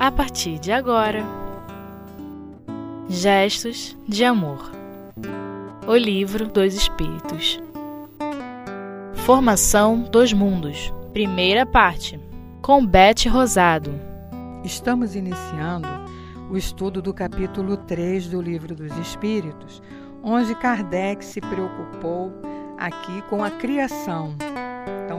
a partir de agora. Gestos de Amor. O Livro dos Espíritos. Formação dos Mundos. Primeira parte. Com Bete Rosado. Estamos iniciando o estudo do capítulo 3 do Livro dos Espíritos, onde Kardec se preocupou aqui com a criação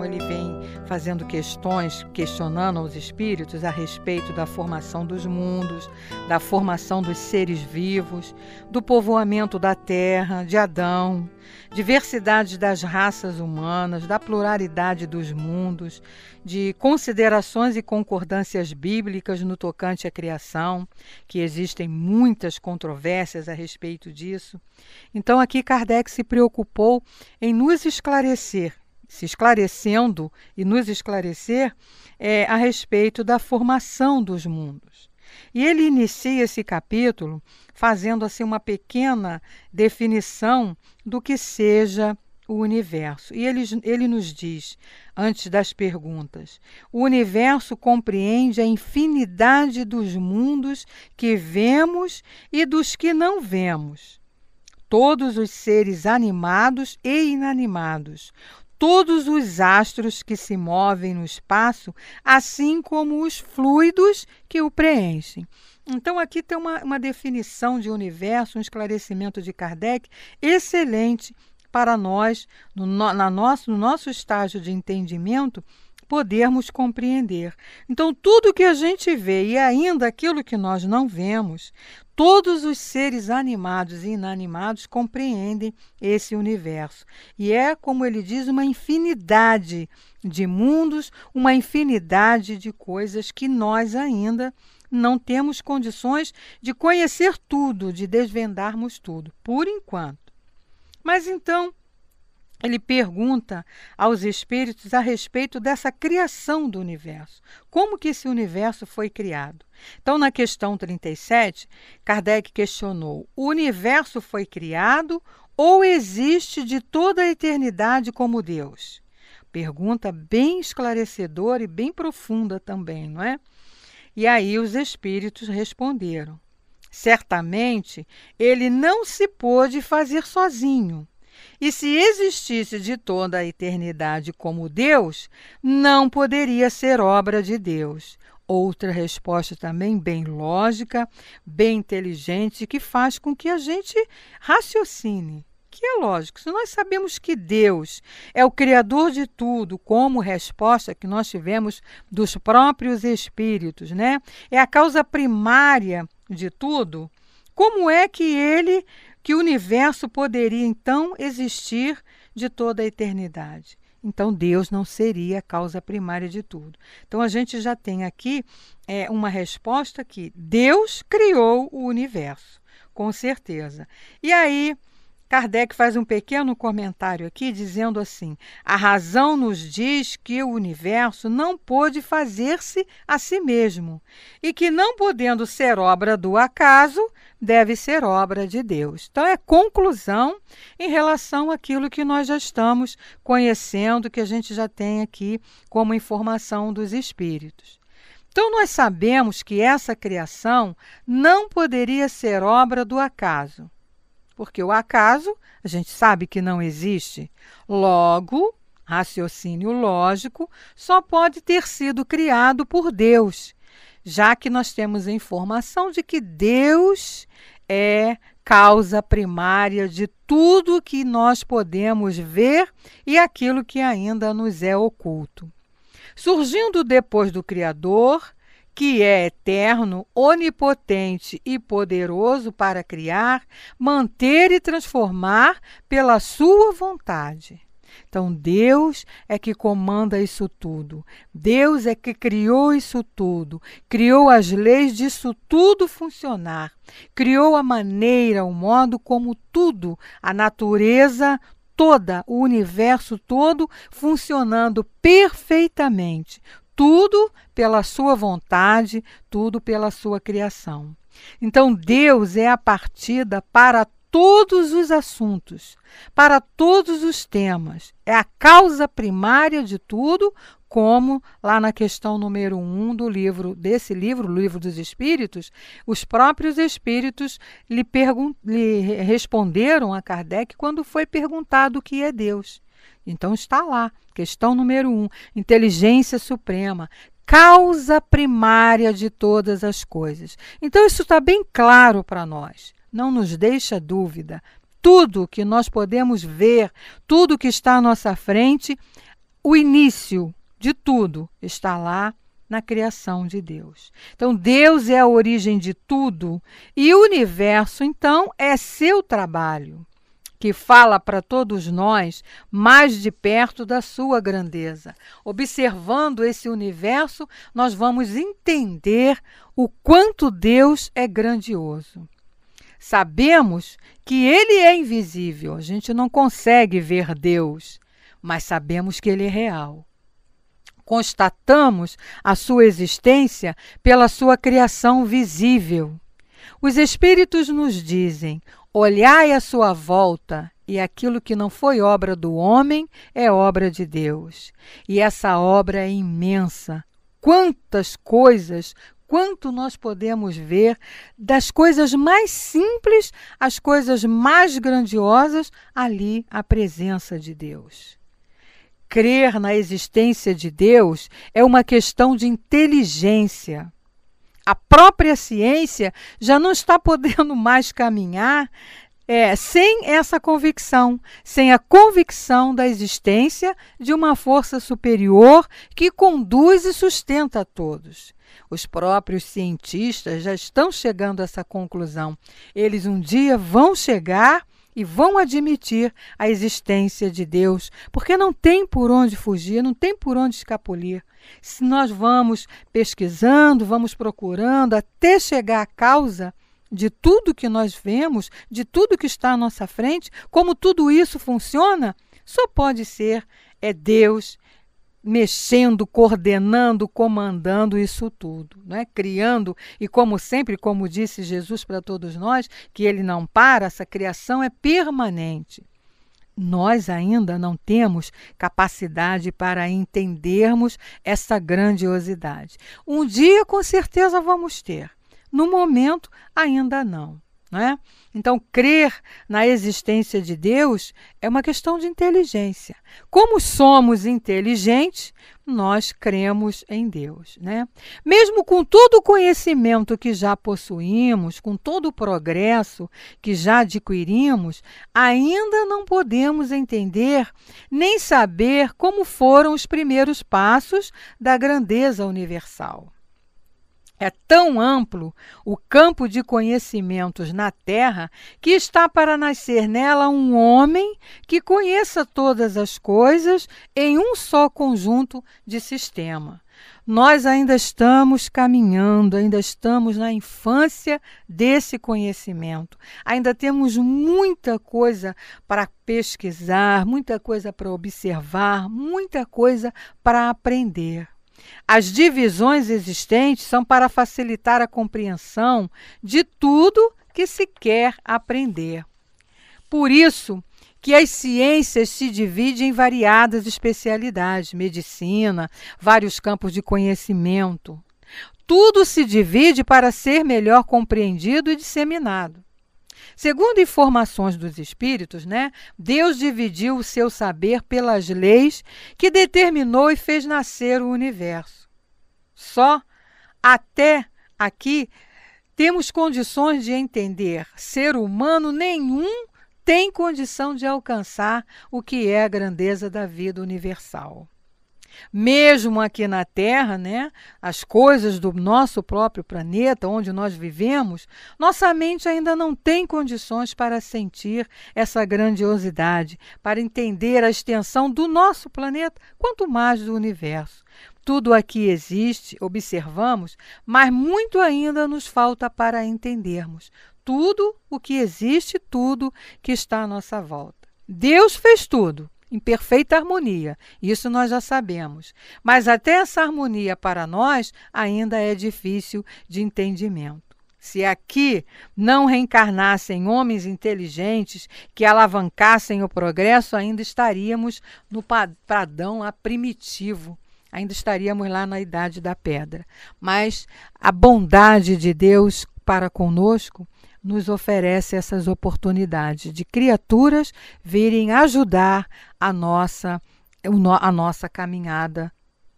ele vem fazendo questões, questionando aos espíritos a respeito da formação dos mundos, da formação dos seres vivos, do povoamento da terra, de Adão, diversidade das raças humanas, da pluralidade dos mundos, de considerações e concordâncias bíblicas no tocante à criação, que existem muitas controvérsias a respeito disso. Então aqui Kardec se preocupou em nos esclarecer se esclarecendo e nos esclarecer é, a respeito da formação dos mundos. E ele inicia esse capítulo fazendo assim uma pequena definição do que seja o universo. E ele, ele nos diz, antes das perguntas, o universo compreende a infinidade dos mundos que vemos e dos que não vemos. Todos os seres animados e inanimados, todos os astros que se movem no espaço, assim como os fluidos que o preenchem. Então, aqui tem uma, uma definição de universo, um esclarecimento de Kardec excelente para nós, no, na nosso, no nosso estágio de entendimento, podermos compreender. Então, tudo que a gente vê e ainda aquilo que nós não vemos, Todos os seres animados e inanimados compreendem esse universo. E é, como ele diz, uma infinidade de mundos, uma infinidade de coisas que nós ainda não temos condições de conhecer tudo, de desvendarmos tudo, por enquanto. Mas então, ele pergunta aos espíritos a respeito dessa criação do universo. Como que esse universo foi criado? Então, na questão 37, Kardec questionou: o universo foi criado ou existe de toda a eternidade como Deus? Pergunta bem esclarecedora e bem profunda também, não é? E aí os espíritos responderam: certamente ele não se pôde fazer sozinho e se existisse de toda a eternidade como Deus, não poderia ser obra de Deus. Outra resposta também bem lógica, bem inteligente, que faz com que a gente raciocine. Que é lógico, se nós sabemos que Deus é o Criador de tudo, como resposta que nós tivemos dos próprios Espíritos, né? É a causa primária de tudo, como é que ele que o universo poderia então existir de toda a eternidade. Então Deus não seria a causa primária de tudo. Então a gente já tem aqui é, uma resposta que Deus criou o universo, com certeza. E aí Kardec faz um pequeno comentário aqui dizendo assim: a razão nos diz que o universo não pôde fazer-se a si mesmo e que, não podendo ser obra do acaso, deve ser obra de Deus. Então, é conclusão em relação àquilo que nós já estamos conhecendo, que a gente já tem aqui como informação dos Espíritos. Então, nós sabemos que essa criação não poderia ser obra do acaso porque o acaso a gente sabe que não existe. Logo, raciocínio lógico só pode ter sido criado por Deus, já que nós temos a informação de que Deus é causa primária de tudo que nós podemos ver e aquilo que ainda nos é oculto. Surgindo depois do Criador, que é eterno, onipotente e poderoso para criar, manter e transformar pela sua vontade. Então, Deus é que comanda isso tudo. Deus é que criou isso tudo, criou as leis disso tudo funcionar, criou a maneira, o modo como tudo, a natureza toda, o universo todo funcionando perfeitamente, tudo pela sua vontade, tudo pela sua criação. Então, Deus é a partida para todos os assuntos, para todos os temas. É a causa primária de tudo, como lá na questão número um do livro, desse livro, o livro dos Espíritos, os próprios Espíritos lhe, lhe responderam a Kardec quando foi perguntado o que é Deus. Então está lá, questão número um, inteligência suprema, causa primária de todas as coisas. Então isso está bem claro para nós, não nos deixa dúvida. Tudo que nós podemos ver, tudo que está à nossa frente, o início de tudo está lá na criação de Deus. Então, Deus é a origem de tudo e o universo, então, é seu trabalho, que fala para todos nós mais de perto da sua grandeza. Observando esse universo, nós vamos entender o quanto Deus é grandioso. Sabemos que ele é invisível, a gente não consegue ver Deus, mas sabemos que ele é real constatamos a sua existência pela sua criação visível. Os Espíritos nos dizem: olhai à sua volta, e aquilo que não foi obra do homem é obra de Deus. E essa obra é imensa. Quantas coisas, quanto nós podemos ver, das coisas mais simples às coisas mais grandiosas, ali a presença de Deus crer na existência de Deus é uma questão de inteligência. A própria ciência já não está podendo mais caminhar é, sem essa convicção, sem a convicção da existência de uma força superior que conduz e sustenta a todos. Os próprios cientistas já estão chegando a essa conclusão. Eles um dia vão chegar e vão admitir a existência de Deus, porque não tem por onde fugir, não tem por onde escapulir. Se nós vamos pesquisando, vamos procurando até chegar à causa de tudo que nós vemos, de tudo que está à nossa frente, como tudo isso funciona, só pode ser é Deus mexendo, coordenando, comandando isso tudo, né? criando, e como sempre, como disse Jesus para todos nós, que ele não para, essa criação é permanente. Nós ainda não temos capacidade para entendermos essa grandiosidade. Um dia, com certeza, vamos ter. No momento, ainda não. Né? Então, crer na existência de Deus é uma questão de inteligência. Como somos inteligentes, nós cremos em Deus. Né? Mesmo com todo o conhecimento que já possuímos, com todo o progresso que já adquirimos, ainda não podemos entender nem saber como foram os primeiros passos da grandeza universal. É tão amplo o campo de conhecimentos na Terra que está para nascer nela um homem que conheça todas as coisas em um só conjunto de sistema. Nós ainda estamos caminhando, ainda estamos na infância desse conhecimento. Ainda temos muita coisa para pesquisar, muita coisa para observar, muita coisa para aprender. As divisões existentes são para facilitar a compreensão de tudo que se quer aprender. Por isso que as ciências se dividem em variadas especialidades, medicina, vários campos de conhecimento. Tudo se divide para ser melhor compreendido e disseminado. Segundo informações dos espíritos, né, Deus dividiu o seu saber pelas leis que determinou e fez nascer o universo. Só até aqui temos condições de entender. Ser humano nenhum tem condição de alcançar o que é a grandeza da vida universal. Mesmo aqui na Terra, né, as coisas do nosso próprio planeta, onde nós vivemos, nossa mente ainda não tem condições para sentir essa grandiosidade, para entender a extensão do nosso planeta, quanto mais do universo. Tudo aqui existe, observamos, mas muito ainda nos falta para entendermos tudo o que existe, tudo que está à nossa volta. Deus fez tudo em perfeita harmonia. Isso nós já sabemos. Mas até essa harmonia para nós ainda é difícil de entendimento. Se aqui não reencarnassem homens inteligentes que alavancassem o progresso, ainda estaríamos no padrão lá primitivo, ainda estaríamos lá na idade da pedra. Mas a bondade de Deus para conosco nos oferece essas oportunidades de criaturas virem ajudar a nossa, a nossa caminhada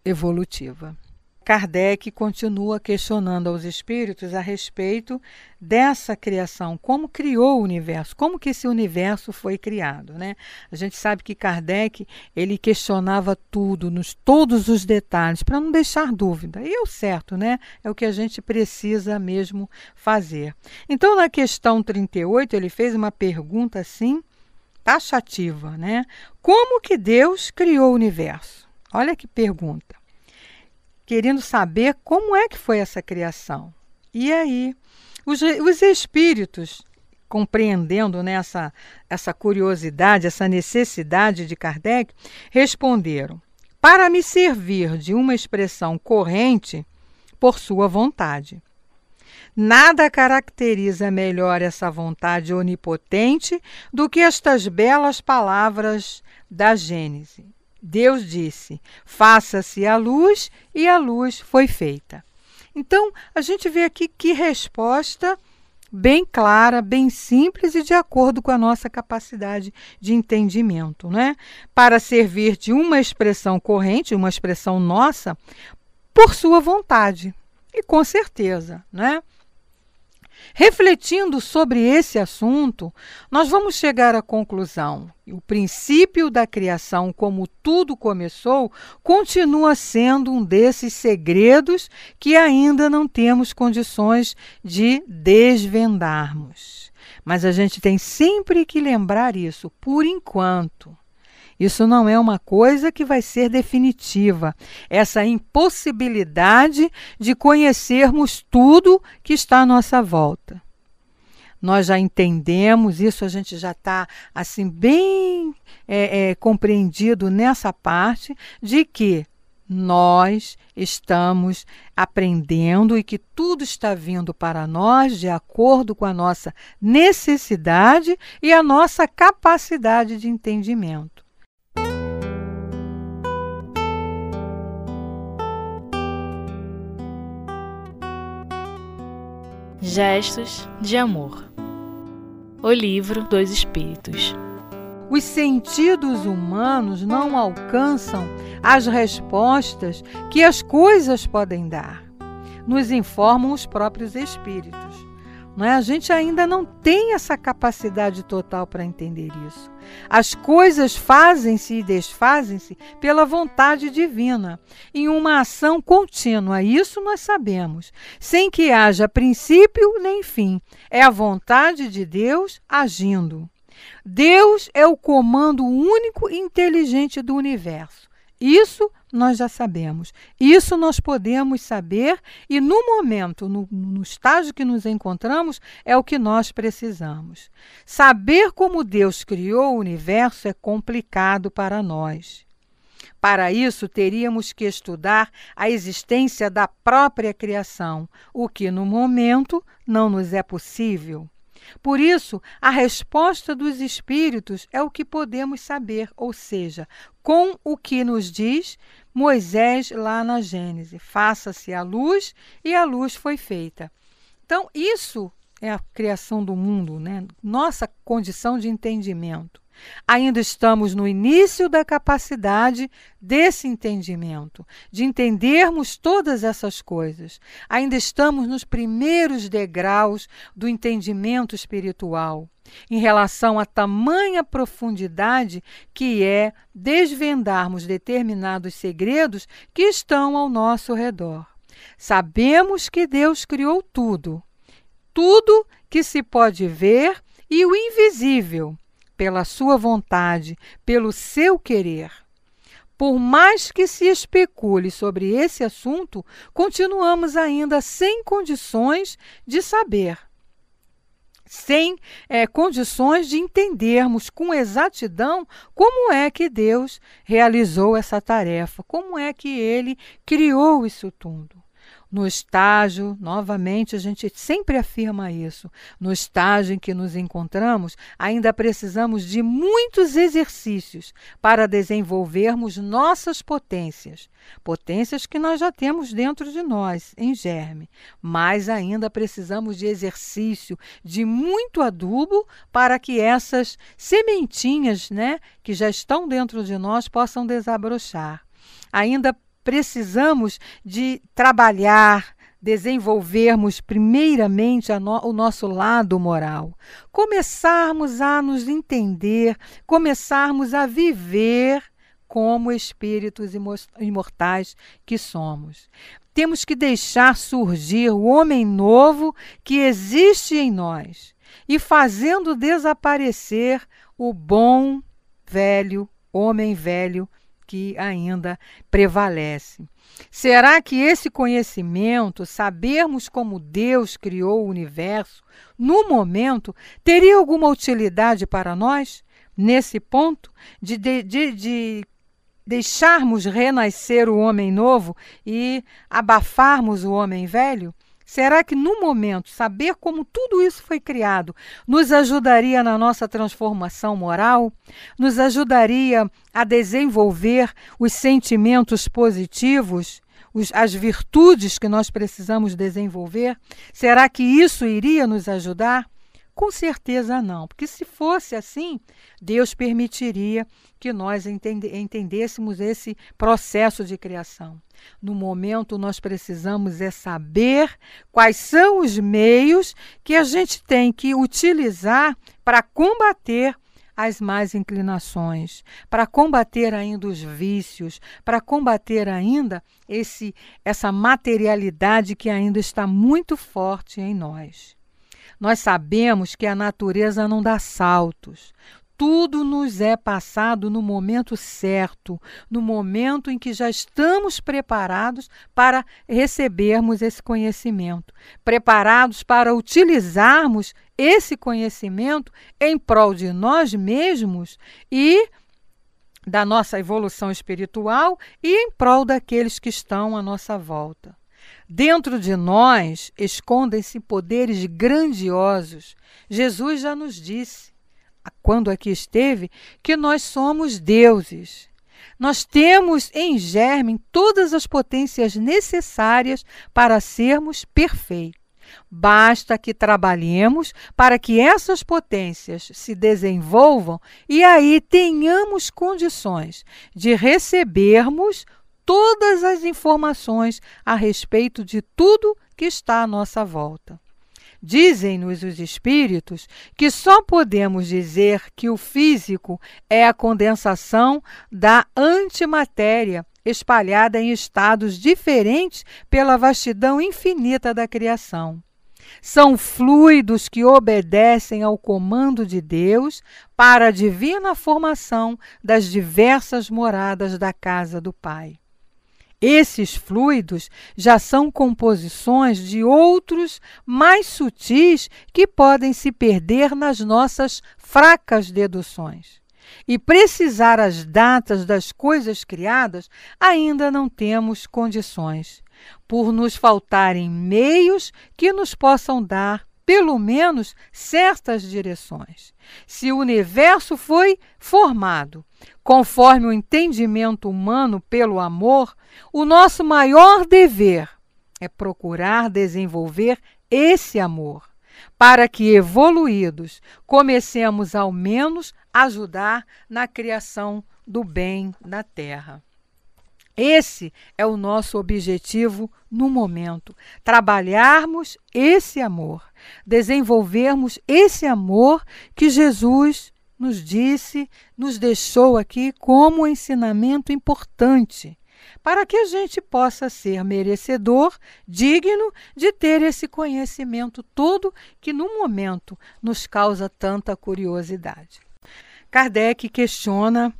evolutiva. Kardec continua questionando aos espíritos a respeito dessa criação, como criou o universo, como que esse universo foi criado, né? A gente sabe que Kardec, ele questionava tudo, nos todos os detalhes, para não deixar dúvida. E é o certo, né? É o que a gente precisa mesmo fazer. Então, na questão 38, ele fez uma pergunta assim, taxativa, né? Como que Deus criou o universo? Olha que pergunta querendo saber como é que foi essa criação. E aí, os, os espíritos, compreendendo né, essa curiosidade, essa necessidade de Kardec, responderam: para me servir de uma expressão corrente por sua vontade. Nada caracteriza melhor essa vontade onipotente do que estas belas palavras da Gênese. Deus disse: faça-se a luz, e a luz foi feita. Então, a gente vê aqui que resposta bem clara, bem simples e de acordo com a nossa capacidade de entendimento, né? Para servir de uma expressão corrente, uma expressão nossa, por sua vontade. E com certeza, né? Refletindo sobre esse assunto, nós vamos chegar à conclusão: o princípio da criação, como tudo começou, continua sendo um desses segredos que ainda não temos condições de desvendarmos. Mas a gente tem sempre que lembrar isso, por enquanto. Isso não é uma coisa que vai ser definitiva. Essa impossibilidade de conhecermos tudo que está à nossa volta. Nós já entendemos, isso a gente já está assim bem é, é, compreendido nessa parte de que nós estamos aprendendo e que tudo está vindo para nós de acordo com a nossa necessidade e a nossa capacidade de entendimento. Gestos de Amor. O Livro dos Espíritos. Os sentidos humanos não alcançam as respostas que as coisas podem dar, nos informam os próprios espíritos. Não é? A gente ainda não tem essa capacidade total para entender isso. As coisas fazem-se e desfazem-se pela vontade divina, em uma ação contínua, isso nós sabemos, sem que haja princípio nem fim. É a vontade de Deus agindo. Deus é o comando único e inteligente do universo. Isso nós já sabemos. Isso nós podemos saber e no momento, no, no, estágio que nos encontramos, é o que nós precisamos. Saber como Deus criou o universo é complicado para nós. Para isso, teríamos que estudar a existência da própria criação, o que no momento não nos é possível. Por isso, a resposta dos espíritos é o que podemos saber, ou seja, com o que nos diz Moisés lá na Gênese: faça-se a luz e a luz foi feita. Então, isso é a criação do mundo, né? nossa condição de entendimento. Ainda estamos no início da capacidade desse entendimento, de entendermos todas essas coisas. Ainda estamos nos primeiros degraus do entendimento espiritual, em relação à tamanha profundidade que é desvendarmos determinados segredos que estão ao nosso redor. Sabemos que Deus criou tudo, tudo que se pode ver e o invisível pela sua vontade, pelo seu querer. Por mais que se especule sobre esse assunto, continuamos ainda sem condições de saber, sem é, condições de entendermos com exatidão como é que Deus realizou essa tarefa, como é que ele criou isso tudo. No estágio, novamente a gente sempre afirma isso, no estágio em que nos encontramos, ainda precisamos de muitos exercícios para desenvolvermos nossas potências, potências que nós já temos dentro de nós, em germe, mas ainda precisamos de exercício, de muito adubo para que essas sementinhas, né, que já estão dentro de nós possam desabrochar. Ainda precisamos de trabalhar, desenvolvermos primeiramente no, o nosso lado moral, começarmos a nos entender, começarmos a viver como espíritos imortais que somos. Temos que deixar surgir o homem novo que existe em nós e fazendo desaparecer o bom velho homem velho que ainda prevalece. Será que esse conhecimento, sabermos como Deus criou o universo, no momento, teria alguma utilidade para nós? Nesse ponto, de, de, de, de deixarmos renascer o homem novo e abafarmos o homem velho? Será que no momento saber como tudo isso foi criado nos ajudaria na nossa transformação moral? Nos ajudaria a desenvolver os sentimentos positivos, os, as virtudes que nós precisamos desenvolver? Será que isso iria nos ajudar? Com certeza não, porque se fosse assim, Deus permitiria que nós entendêssemos esse processo de criação. No momento, nós precisamos é saber quais são os meios que a gente tem que utilizar para combater as más inclinações, para combater ainda os vícios, para combater ainda esse essa materialidade que ainda está muito forte em nós. Nós sabemos que a natureza não dá saltos. Tudo nos é passado no momento certo, no momento em que já estamos preparados para recebermos esse conhecimento, preparados para utilizarmos esse conhecimento em prol de nós mesmos e da nossa evolução espiritual e em prol daqueles que estão à nossa volta. Dentro de nós escondem-se poderes grandiosos. Jesus já nos disse, quando aqui esteve, que nós somos deuses. Nós temos em germe todas as potências necessárias para sermos perfeitos. Basta que trabalhemos para que essas potências se desenvolvam e aí tenhamos condições de recebermos todas as informações a respeito de tudo que está à nossa volta. Dizem-nos os espíritos que só podemos dizer que o físico é a condensação da antimatéria espalhada em estados diferentes pela vastidão infinita da criação. São fluidos que obedecem ao comando de Deus para a divina formação das diversas moradas da casa do Pai. Esses fluidos já são composições de outros mais sutis que podem se perder nas nossas fracas deduções. E precisar as datas das coisas criadas, ainda não temos condições, por nos faltarem meios que nos possam dar pelo menos certas direções. Se o universo foi formado conforme o entendimento humano pelo amor, o nosso maior dever é procurar desenvolver esse amor, para que, evoluídos, comecemos ao menos a ajudar na criação do bem na Terra. Esse é o nosso objetivo no momento. Trabalharmos esse amor, desenvolvermos esse amor que Jesus nos disse, nos deixou aqui como um ensinamento importante, para que a gente possa ser merecedor, digno de ter esse conhecimento todo que no momento nos causa tanta curiosidade. Kardec questiona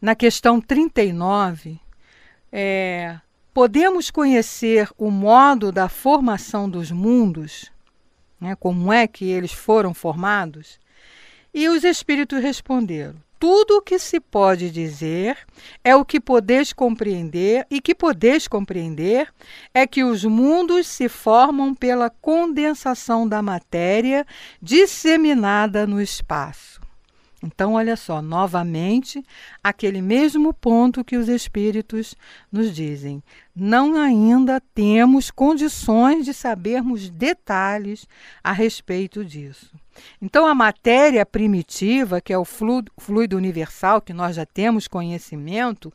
na questão 39 é, podemos conhecer o modo da formação dos mundos, né, como é que eles foram formados? E os espíritos responderam: tudo o que se pode dizer é o que podeis compreender, e que podeis compreender é que os mundos se formam pela condensação da matéria disseminada no espaço. Então, olha só, novamente, aquele mesmo ponto que os espíritos nos dizem. Não ainda temos condições de sabermos detalhes a respeito disso. Então, a matéria primitiva, que é o fluido universal, que nós já temos conhecimento,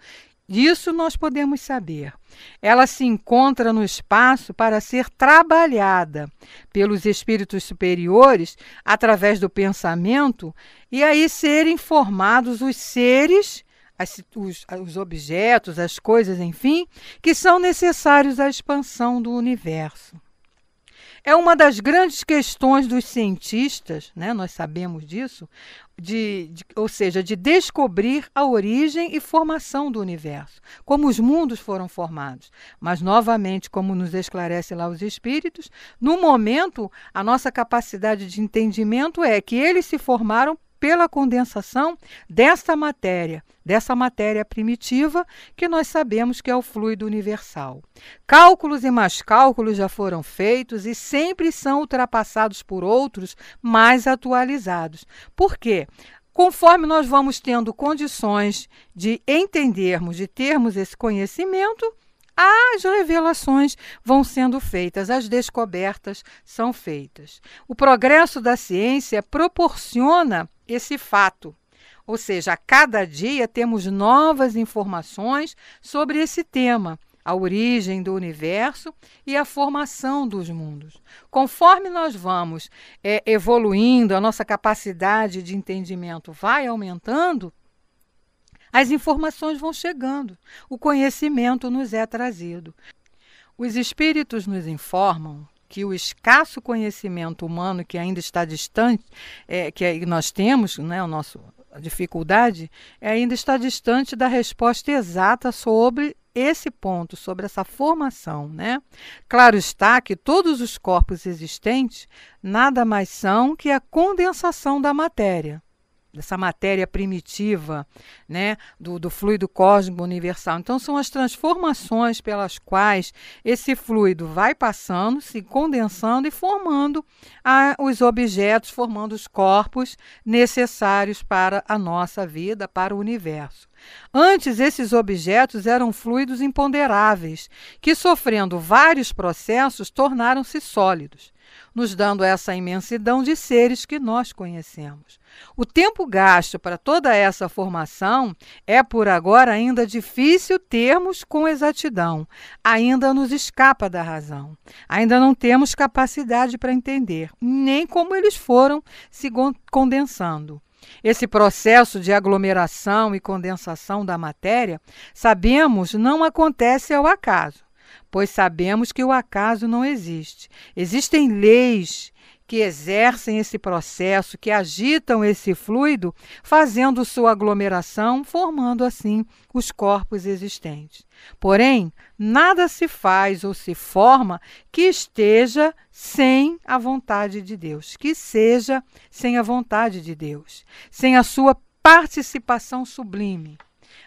disso nós podemos saber. Ela se encontra no espaço para ser trabalhada pelos espíritos superiores através do pensamento e aí serem formados os seres, as, os, os objetos, as coisas, enfim, que são necessários à expansão do universo. É uma das grandes questões dos cientistas, né, nós sabemos disso, de, de, ou seja, de descobrir a origem e formação do universo, como os mundos foram formados. Mas, novamente, como nos esclarece lá os espíritos, no momento, a nossa capacidade de entendimento é que eles se formaram pela condensação desta matéria, dessa matéria primitiva que nós sabemos que é o fluido universal. Cálculos e mais cálculos já foram feitos e sempre são ultrapassados por outros mais atualizados. Por quê? Conforme nós vamos tendo condições de entendermos, de termos esse conhecimento, as revelações vão sendo feitas, as descobertas são feitas. O progresso da ciência proporciona esse fato. Ou seja, a cada dia temos novas informações sobre esse tema, a origem do universo e a formação dos mundos. Conforme nós vamos é, evoluindo, a nossa capacidade de entendimento vai aumentando, as informações vão chegando, o conhecimento nos é trazido. Os espíritos nos informam que o escasso conhecimento humano que ainda está distante, é, que nós temos, né, o nosso, a dificuldade, é, ainda está distante da resposta exata sobre esse ponto, sobre essa formação. Né? Claro está que todos os corpos existentes nada mais são que a condensação da matéria dessa matéria primitiva, né, do, do fluido cósmico universal. Então, são as transformações pelas quais esse fluido vai passando, se condensando e formando a, os objetos, formando os corpos necessários para a nossa vida, para o universo. Antes, esses objetos eram fluidos imponderáveis, que, sofrendo vários processos, tornaram-se sólidos nos dando essa imensidão de seres que nós conhecemos. O tempo gasto para toda essa formação é por agora ainda difícil termos com exatidão, ainda nos escapa da razão. Ainda não temos capacidade para entender nem como eles foram se condensando. Esse processo de aglomeração e condensação da matéria, sabemos, não acontece ao acaso pois sabemos que o acaso não existe. Existem leis que exercem esse processo, que agitam esse fluido, fazendo sua aglomeração, formando assim os corpos existentes. Porém, nada se faz ou se forma que esteja sem a vontade de Deus, que seja sem a vontade de Deus, sem a sua participação sublime.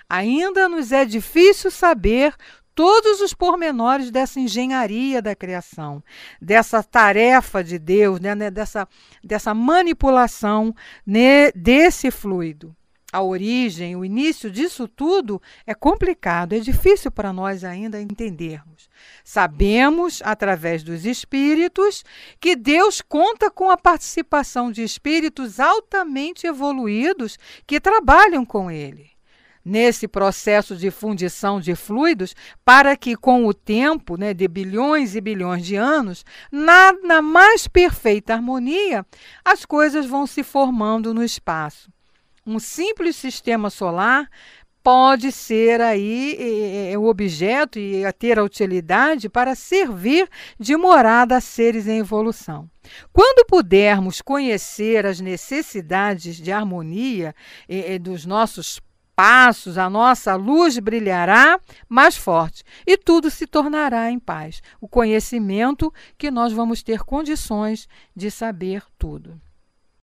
Ainda nos é difícil saber todos os pormenores dessa engenharia da criação, dessa tarefa de Deus, né, né, dessa, dessa manipulação né, desse fluido. A origem, o início disso tudo é complicado, é difícil para nós ainda entendermos. Sabemos, através dos espíritos, que Deus conta com a participação de espíritos altamente evoluídos que trabalham com Ele nesse processo de fundição de fluidos, para que, com o tempo né, de bilhões e bilhões de anos, na, na mais perfeita harmonia, as coisas vão se formando no espaço. Um simples sistema solar pode ser aí o objeto e ter a utilidade para servir de morada a seres em evolução. Quando pudermos conhecer as necessidades de harmonia dos nossos passos, a nossa luz brilhará mais forte e tudo se tornará em paz. O conhecimento que nós vamos ter condições de saber tudo.